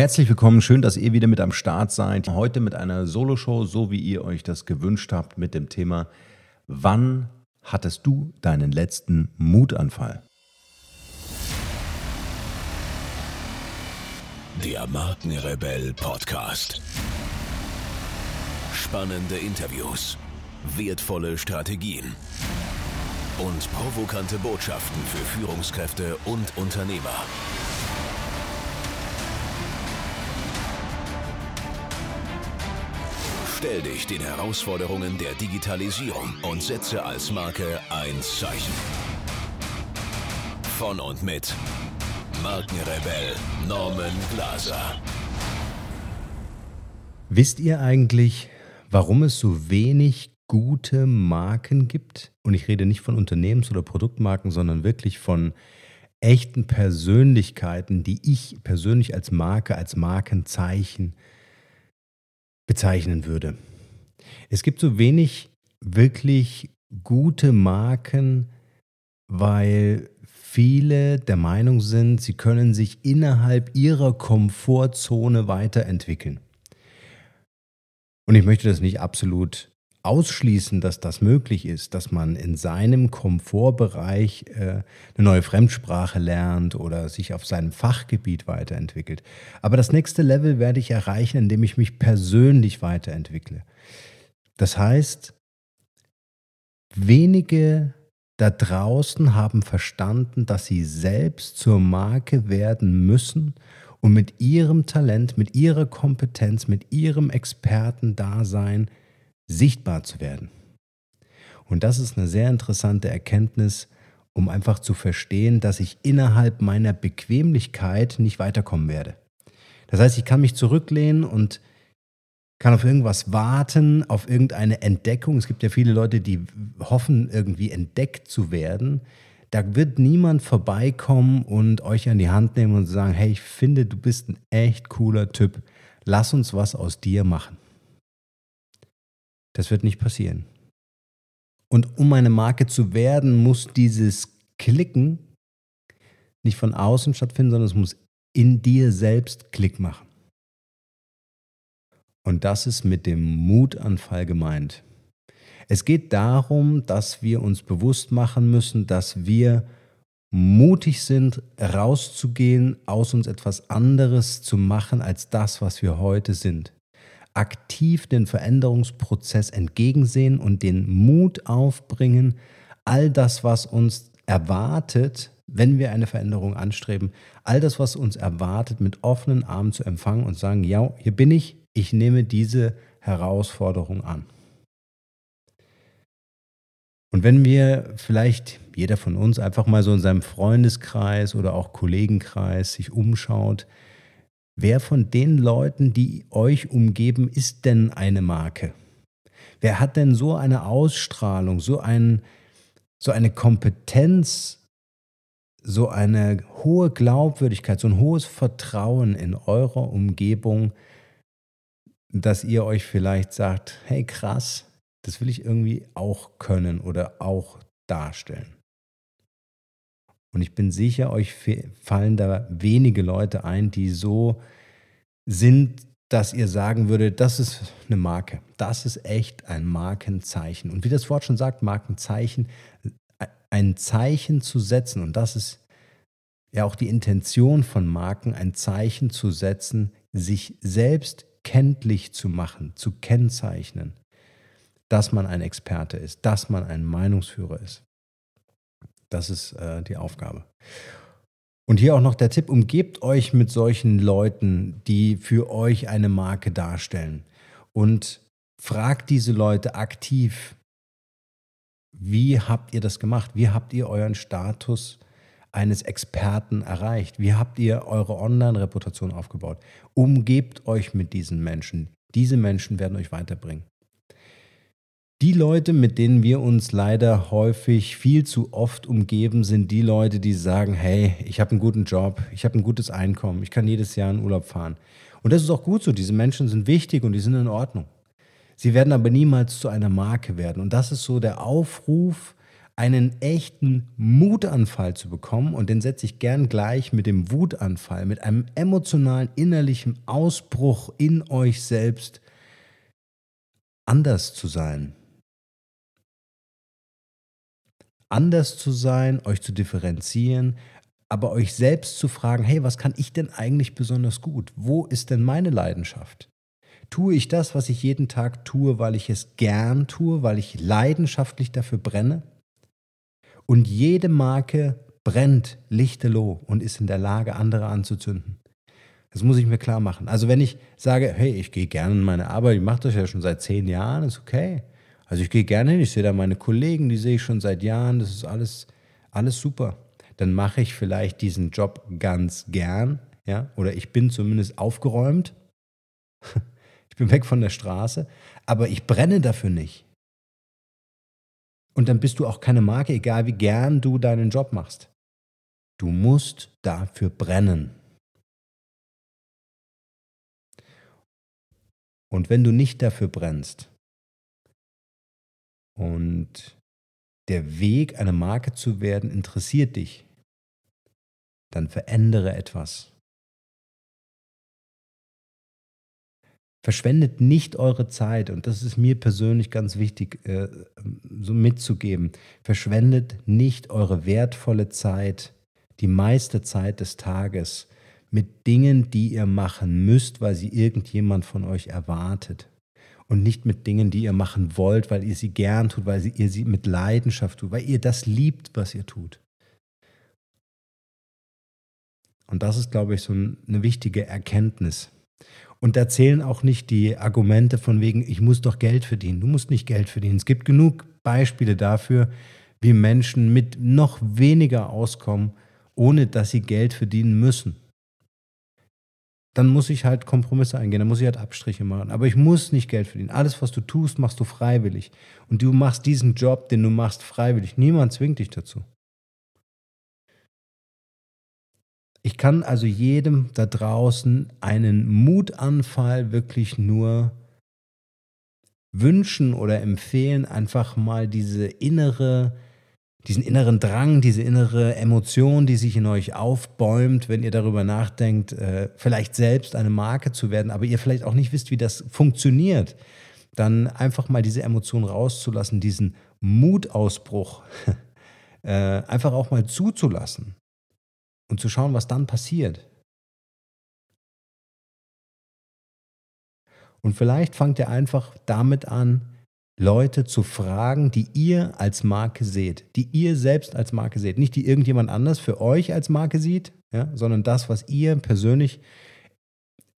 Herzlich willkommen, schön, dass ihr wieder mit am Start seid. Heute mit einer Soloshow, so wie ihr euch das gewünscht habt, mit dem Thema Wann hattest du deinen letzten Mutanfall? Der Markenrebell Podcast. Spannende Interviews, wertvolle Strategien und provokante Botschaften für Führungskräfte und Unternehmer. Stell dich den Herausforderungen der Digitalisierung und setze als Marke ein Zeichen. Von und mit Markenrebell Norman Glaser. Wisst ihr eigentlich, warum es so wenig gute Marken gibt? Und ich rede nicht von Unternehmens- oder Produktmarken, sondern wirklich von echten Persönlichkeiten, die ich persönlich als Marke, als Markenzeichen bezeichnen würde. Es gibt so wenig wirklich gute Marken, weil viele der Meinung sind, sie können sich innerhalb ihrer Komfortzone weiterentwickeln. Und ich möchte das nicht absolut ausschließen, dass das möglich ist, dass man in seinem Komfortbereich äh, eine neue Fremdsprache lernt oder sich auf seinem Fachgebiet weiterentwickelt. Aber das nächste Level werde ich erreichen, indem ich mich persönlich weiterentwickle. Das heißt, wenige da draußen haben verstanden, dass sie selbst zur Marke werden müssen, um mit ihrem Talent, mit ihrer Kompetenz, mit ihrem Expertendasein sichtbar zu werden. Und das ist eine sehr interessante Erkenntnis, um einfach zu verstehen, dass ich innerhalb meiner Bequemlichkeit nicht weiterkommen werde. Das heißt, ich kann mich zurücklehnen und kann auf irgendwas warten, auf irgendeine Entdeckung. Es gibt ja viele Leute, die hoffen, irgendwie entdeckt zu werden. Da wird niemand vorbeikommen und euch an die Hand nehmen und sagen, hey, ich finde, du bist ein echt cooler Typ. Lass uns was aus dir machen. Das wird nicht passieren. Und um eine Marke zu werden, muss dieses Klicken nicht von außen stattfinden, sondern es muss in dir selbst Klick machen. Und das ist mit dem Mutanfall gemeint. Es geht darum, dass wir uns bewusst machen müssen, dass wir mutig sind, rauszugehen, aus uns etwas anderes zu machen als das, was wir heute sind aktiv den Veränderungsprozess entgegensehen und den Mut aufbringen, all das, was uns erwartet, wenn wir eine Veränderung anstreben, all das, was uns erwartet, mit offenen Armen zu empfangen und sagen, ja, hier bin ich, ich nehme diese Herausforderung an. Und wenn wir vielleicht jeder von uns einfach mal so in seinem Freundeskreis oder auch Kollegenkreis sich umschaut, Wer von den Leuten, die euch umgeben, ist denn eine Marke? Wer hat denn so eine Ausstrahlung, so, ein, so eine Kompetenz, so eine hohe Glaubwürdigkeit, so ein hohes Vertrauen in eurer Umgebung, dass ihr euch vielleicht sagt, hey krass, das will ich irgendwie auch können oder auch darstellen. Und ich bin sicher, euch fallen da wenige Leute ein, die so sind, dass ihr sagen würdet, das ist eine Marke. Das ist echt ein Markenzeichen. Und wie das Wort schon sagt, Markenzeichen, ein Zeichen zu setzen. Und das ist ja auch die Intention von Marken, ein Zeichen zu setzen, sich selbst kenntlich zu machen, zu kennzeichnen, dass man ein Experte ist, dass man ein Meinungsführer ist. Das ist äh, die Aufgabe. Und hier auch noch der Tipp, umgebt euch mit solchen Leuten, die für euch eine Marke darstellen. Und fragt diese Leute aktiv, wie habt ihr das gemacht? Wie habt ihr euren Status eines Experten erreicht? Wie habt ihr eure Online-Reputation aufgebaut? Umgebt euch mit diesen Menschen. Diese Menschen werden euch weiterbringen. Die Leute, mit denen wir uns leider häufig viel zu oft umgeben, sind die Leute, die sagen, hey, ich habe einen guten Job, ich habe ein gutes Einkommen, ich kann jedes Jahr in Urlaub fahren. Und das ist auch gut so, diese Menschen sind wichtig und die sind in Ordnung. Sie werden aber niemals zu einer Marke werden. Und das ist so der Aufruf, einen echten Mutanfall zu bekommen, und den setze ich gern gleich mit dem Wutanfall, mit einem emotionalen, innerlichen Ausbruch in euch selbst, anders zu sein. Anders zu sein, euch zu differenzieren, aber euch selbst zu fragen, hey, was kann ich denn eigentlich besonders gut? Wo ist denn meine Leidenschaft? Tue ich das, was ich jeden Tag tue, weil ich es gern tue, weil ich leidenschaftlich dafür brenne? Und jede Marke brennt lichterloh und ist in der Lage, andere anzuzünden. Das muss ich mir klar machen. Also wenn ich sage, hey, ich gehe gerne in meine Arbeit, ich mache das ja schon seit zehn Jahren, ist okay. Also ich gehe gerne hin, ich sehe da meine Kollegen, die sehe ich schon seit Jahren, das ist alles, alles super. Dann mache ich vielleicht diesen Job ganz gern, ja, oder ich bin zumindest aufgeräumt. Ich bin weg von der Straße, aber ich brenne dafür nicht. Und dann bist du auch keine Marke, egal wie gern du deinen Job machst. Du musst dafür brennen. Und wenn du nicht dafür brennst und der Weg, eine Marke zu werden, interessiert dich, dann verändere etwas. Verschwendet nicht eure Zeit, und das ist mir persönlich ganz wichtig äh, so mitzugeben. Verschwendet nicht eure wertvolle Zeit, die meiste Zeit des Tages, mit Dingen, die ihr machen müsst, weil sie irgendjemand von euch erwartet. Und nicht mit Dingen, die ihr machen wollt, weil ihr sie gern tut, weil ihr sie mit Leidenschaft tut, weil ihr das liebt, was ihr tut. Und das ist, glaube ich, so eine wichtige Erkenntnis. Und da zählen auch nicht die Argumente von wegen, ich muss doch Geld verdienen. Du musst nicht Geld verdienen. Es gibt genug Beispiele dafür, wie Menschen mit noch weniger auskommen, ohne dass sie Geld verdienen müssen dann muss ich halt Kompromisse eingehen, dann muss ich halt Abstriche machen. Aber ich muss nicht Geld verdienen. Alles, was du tust, machst du freiwillig. Und du machst diesen Job, den du machst, freiwillig. Niemand zwingt dich dazu. Ich kann also jedem da draußen einen Mutanfall wirklich nur wünschen oder empfehlen, einfach mal diese innere diesen inneren Drang, diese innere Emotion, die sich in euch aufbäumt, wenn ihr darüber nachdenkt, äh, vielleicht selbst eine Marke zu werden, aber ihr vielleicht auch nicht wisst, wie das funktioniert, dann einfach mal diese Emotion rauszulassen, diesen Mutausbruch äh, einfach auch mal zuzulassen und zu schauen, was dann passiert. Und vielleicht fangt ihr einfach damit an, Leute zu fragen, die ihr als Marke seht, die ihr selbst als Marke seht, nicht die irgendjemand anders für euch als Marke sieht, ja, sondern das, was ihr persönlich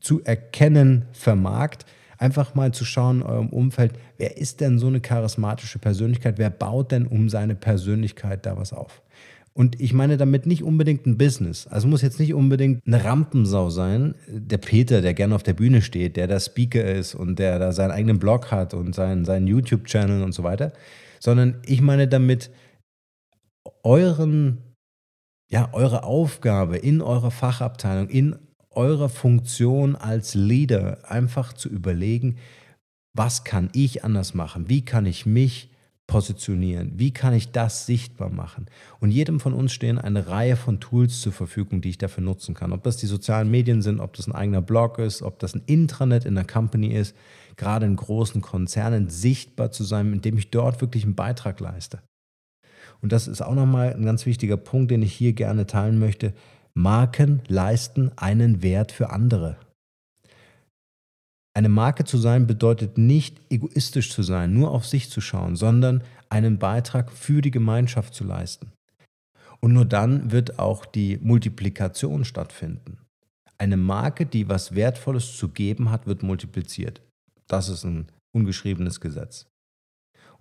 zu erkennen vermagt, einfach mal zu schauen in eurem Umfeld, wer ist denn so eine charismatische Persönlichkeit, wer baut denn um seine Persönlichkeit da was auf? Und ich meine damit nicht unbedingt ein Business. Also muss jetzt nicht unbedingt eine Rampensau sein. Der Peter, der gerne auf der Bühne steht, der da Speaker ist und der da seinen eigenen Blog hat und seinen, seinen YouTube-Channel und so weiter. Sondern ich meine damit euren, ja, eure Aufgabe in eurer Fachabteilung, in eurer Funktion als Leader einfach zu überlegen, was kann ich anders machen? Wie kann ich mich positionieren? Wie kann ich das sichtbar machen? Und jedem von uns stehen eine Reihe von Tools zur Verfügung, die ich dafür nutzen kann. Ob das die sozialen Medien sind, ob das ein eigener Blog ist, ob das ein Intranet in der Company ist, gerade in großen Konzernen sichtbar zu sein, indem ich dort wirklich einen Beitrag leiste. Und das ist auch nochmal ein ganz wichtiger Punkt, den ich hier gerne teilen möchte. Marken leisten einen Wert für andere. Eine Marke zu sein bedeutet nicht egoistisch zu sein, nur auf sich zu schauen, sondern einen Beitrag für die Gemeinschaft zu leisten. Und nur dann wird auch die Multiplikation stattfinden. Eine Marke, die was Wertvolles zu geben hat, wird multipliziert. Das ist ein ungeschriebenes Gesetz.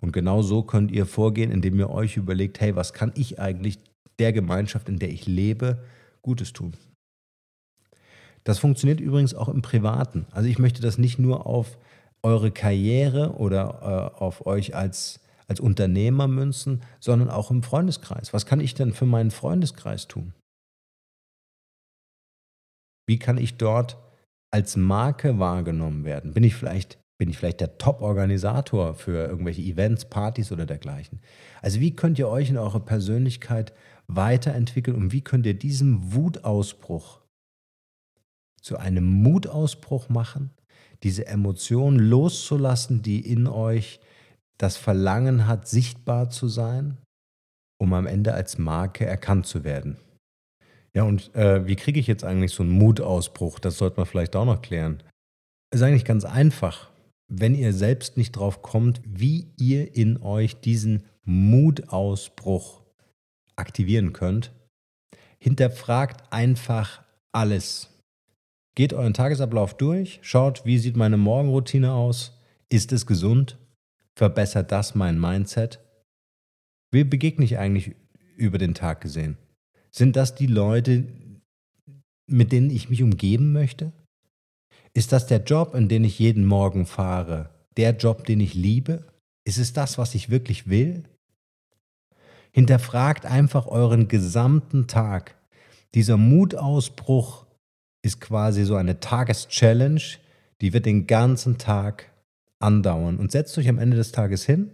Und genau so könnt ihr vorgehen, indem ihr euch überlegt, hey, was kann ich eigentlich der Gemeinschaft, in der ich lebe, Gutes tun? Das funktioniert übrigens auch im Privaten. Also ich möchte das nicht nur auf eure Karriere oder äh, auf euch als, als Unternehmer münzen, sondern auch im Freundeskreis. Was kann ich denn für meinen Freundeskreis tun? Wie kann ich dort als Marke wahrgenommen werden? Bin ich vielleicht Bin ich vielleicht der Top-Organisator für irgendwelche Events, Partys oder dergleichen? Also wie könnt ihr euch in eurer Persönlichkeit weiterentwickeln und wie könnt ihr diesen Wutausbruch zu einem Mutausbruch machen, diese Emotion loszulassen, die in euch das Verlangen hat, sichtbar zu sein, um am Ende als Marke erkannt zu werden. Ja, und äh, wie kriege ich jetzt eigentlich so einen Mutausbruch? Das sollte man vielleicht auch noch klären. Ist eigentlich ganz einfach, wenn ihr selbst nicht drauf kommt, wie ihr in euch diesen Mutausbruch aktivieren könnt. Hinterfragt einfach alles. Geht euren Tagesablauf durch, schaut, wie sieht meine Morgenroutine aus, ist es gesund, verbessert das mein Mindset. Wie begegne ich eigentlich über den Tag gesehen? Sind das die Leute, mit denen ich mich umgeben möchte? Ist das der Job, in den ich jeden Morgen fahre? Der Job, den ich liebe? Ist es das, was ich wirklich will? Hinterfragt einfach euren gesamten Tag. Dieser Mutausbruch ist quasi so eine Tageschallenge, die wird den ganzen Tag andauern. Und setzt euch am Ende des Tages hin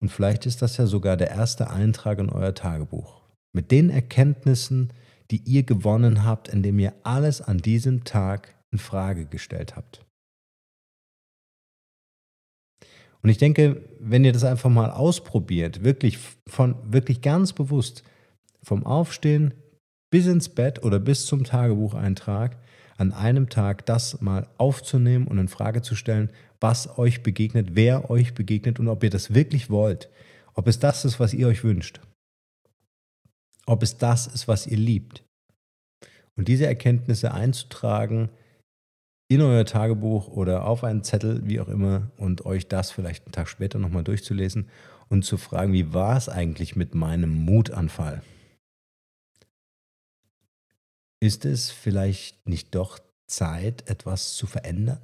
und vielleicht ist das ja sogar der erste Eintrag in euer Tagebuch. Mit den Erkenntnissen, die ihr gewonnen habt, indem ihr alles an diesem Tag in Frage gestellt habt. Und ich denke, wenn ihr das einfach mal ausprobiert, wirklich von wirklich ganz bewusst vom Aufstehen bis ins Bett oder bis zum Tagebucheintrag an einem Tag das mal aufzunehmen und in Frage zu stellen, was euch begegnet, wer euch begegnet und ob ihr das wirklich wollt, ob es das ist, was ihr euch wünscht, ob es das ist, was ihr liebt. Und diese Erkenntnisse einzutragen in euer Tagebuch oder auf einen Zettel, wie auch immer, und euch das vielleicht einen Tag später nochmal durchzulesen und zu fragen, wie war es eigentlich mit meinem Mutanfall? Ist es vielleicht nicht doch Zeit, etwas zu verändern?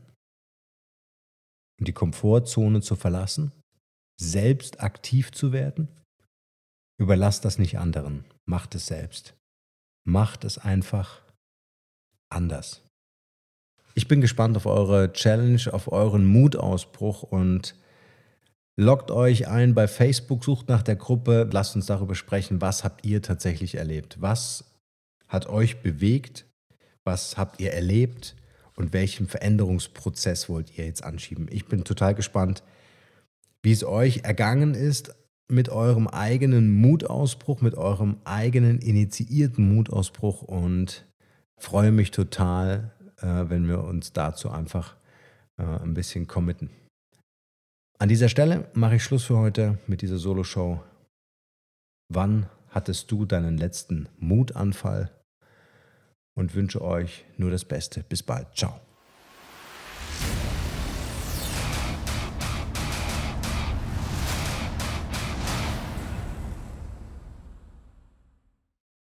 Die Komfortzone zu verlassen? Selbst aktiv zu werden? Überlasst das nicht anderen. Macht es selbst. Macht es einfach anders. Ich bin gespannt auf eure Challenge, auf euren Mutausbruch und loggt euch ein bei Facebook, sucht nach der Gruppe, lasst uns darüber sprechen, was habt ihr tatsächlich erlebt? Was hat euch bewegt? Was habt ihr erlebt? Und welchen Veränderungsprozess wollt ihr jetzt anschieben? Ich bin total gespannt, wie es euch ergangen ist mit eurem eigenen Mutausbruch, mit eurem eigenen initiierten Mutausbruch und freue mich total, äh, wenn wir uns dazu einfach äh, ein bisschen committen. An dieser Stelle mache ich Schluss für heute mit dieser Solo-Show. Wann hattest du deinen letzten Mutanfall? Und wünsche euch nur das Beste. Bis bald. Ciao.